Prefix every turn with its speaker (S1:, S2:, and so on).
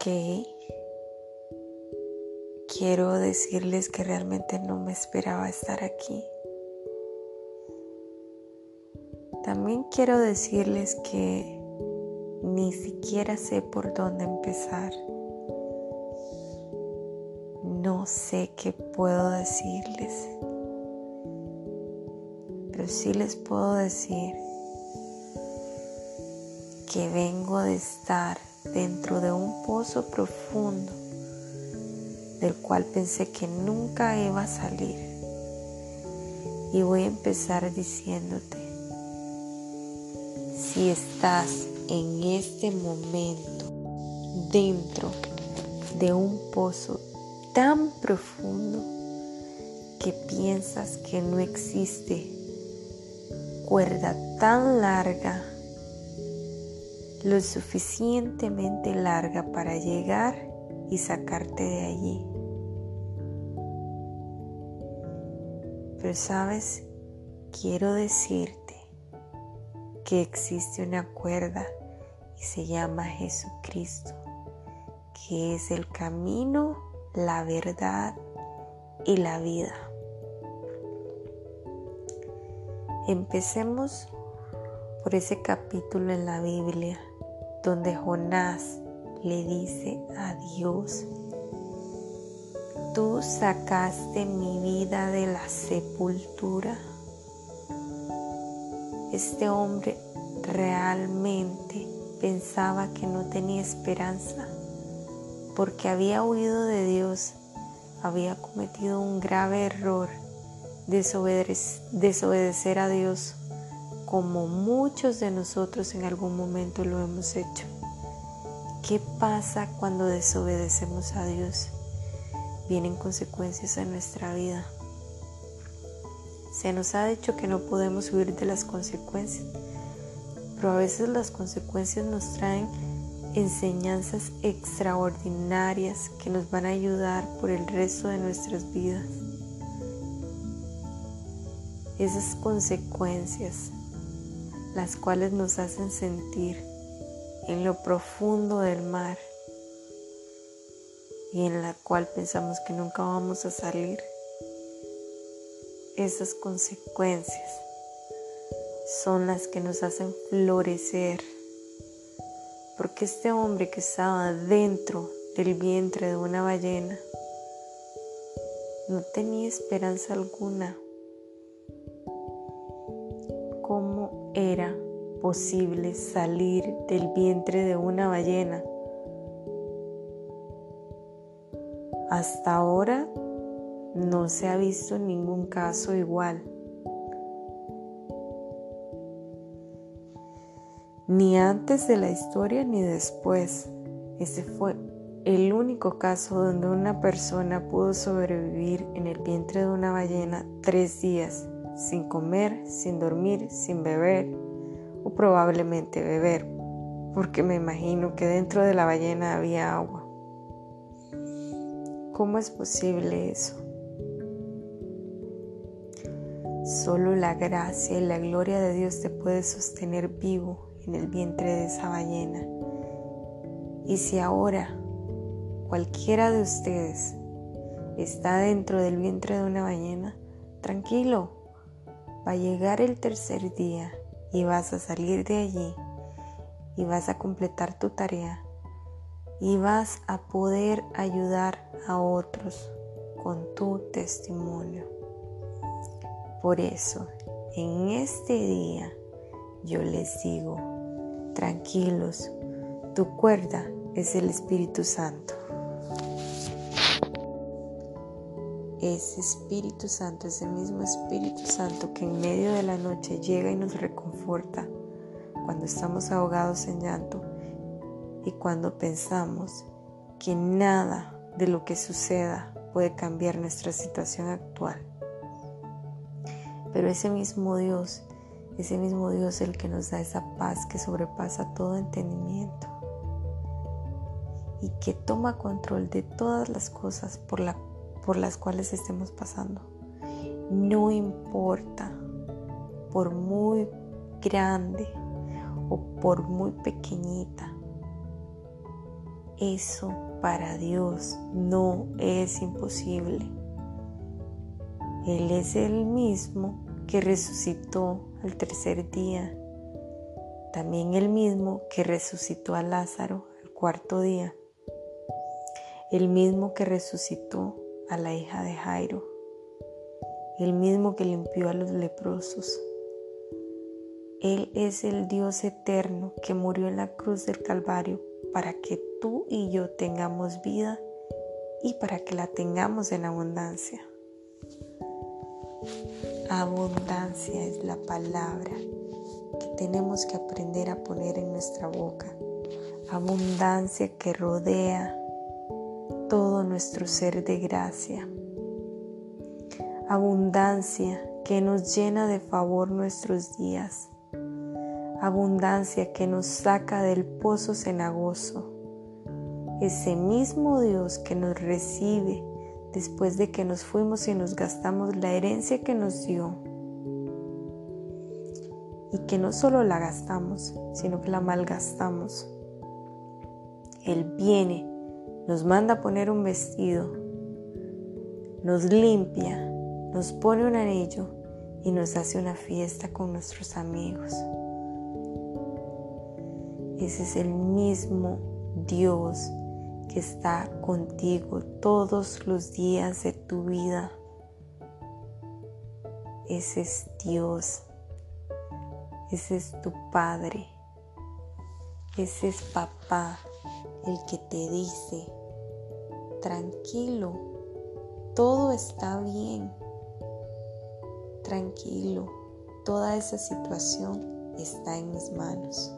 S1: Ok. Quiero decirles que realmente no me esperaba estar aquí. También quiero decirles que ni siquiera sé por dónde empezar. No sé qué puedo decirles. Pero sí les puedo decir que vengo de estar dentro de un pozo profundo del cual pensé que nunca iba a salir. Y voy a empezar diciéndote, si estás en este momento dentro de un pozo tan profundo que piensas que no existe cuerda tan larga lo suficientemente larga para llegar y sacarte de allí. Pero sabes, quiero decirte que existe una cuerda y se llama Jesucristo, que es el camino, la verdad y la vida. Empecemos por ese capítulo en la Biblia donde Jonás le dice a Dios, tú sacaste mi vida de la sepultura. Este hombre realmente pensaba que no tenía esperanza porque había huido de Dios, había cometido un grave error, desobedecer a Dios como muchos de nosotros en algún momento lo hemos hecho. ¿Qué pasa cuando desobedecemos a Dios? Vienen consecuencias a nuestra vida. Se nos ha dicho que no podemos huir de las consecuencias, pero a veces las consecuencias nos traen enseñanzas extraordinarias que nos van a ayudar por el resto de nuestras vidas. Esas consecuencias las cuales nos hacen sentir en lo profundo del mar y en la cual pensamos que nunca vamos a salir. Esas consecuencias son las que nos hacen florecer. Porque este hombre que estaba dentro del vientre de una ballena no tenía esperanza alguna era posible salir del vientre de una ballena. Hasta ahora no se ha visto ningún caso igual. Ni antes de la historia ni después. Ese fue el único caso donde una persona pudo sobrevivir en el vientre de una ballena tres días sin comer, sin dormir, sin beber o probablemente beber, porque me imagino que dentro de la ballena había agua. ¿Cómo es posible eso? Solo la gracia y la gloria de Dios te puede sostener vivo en el vientre de esa ballena. Y si ahora cualquiera de ustedes está dentro del vientre de una ballena, tranquilo, Va a llegar el tercer día y vas a salir de allí y vas a completar tu tarea y vas a poder ayudar a otros con tu testimonio. Por eso, en este día yo les digo, tranquilos, tu cuerda es el Espíritu Santo. Ese Espíritu Santo, ese mismo Espíritu Santo que en medio de la noche llega y nos reconforta cuando estamos ahogados en llanto y cuando pensamos que nada de lo que suceda puede cambiar nuestra situación actual. Pero ese mismo Dios, ese mismo Dios el que nos da esa paz que sobrepasa todo entendimiento y que toma control de todas las cosas por la por las cuales estemos pasando. No importa por muy grande o por muy pequeñita Eso para Dios no es imposible. Él es el mismo que resucitó al tercer día, también el mismo que resucitó a Lázaro al cuarto día, el mismo que resucitó a la hija de Jairo, el mismo que limpió a los leprosos. Él es el Dios eterno que murió en la cruz del Calvario para que tú y yo tengamos vida y para que la tengamos en abundancia. Abundancia es la palabra que tenemos que aprender a poner en nuestra boca. Abundancia que rodea todo nuestro ser de gracia. Abundancia que nos llena de favor nuestros días. Abundancia que nos saca del pozo cenagoso ese mismo Dios que nos recibe después de que nos fuimos y nos gastamos la herencia que nos dio. Y que no solo la gastamos, sino que la malgastamos. Él viene, nos manda a poner un vestido, nos limpia, nos pone un anillo y nos hace una fiesta con nuestros amigos. Ese es el mismo Dios que está contigo todos los días de tu vida. Ese es Dios. Ese es tu Padre. Ese es papá, el que te dice, tranquilo, todo está bien. Tranquilo, toda esa situación está en mis manos.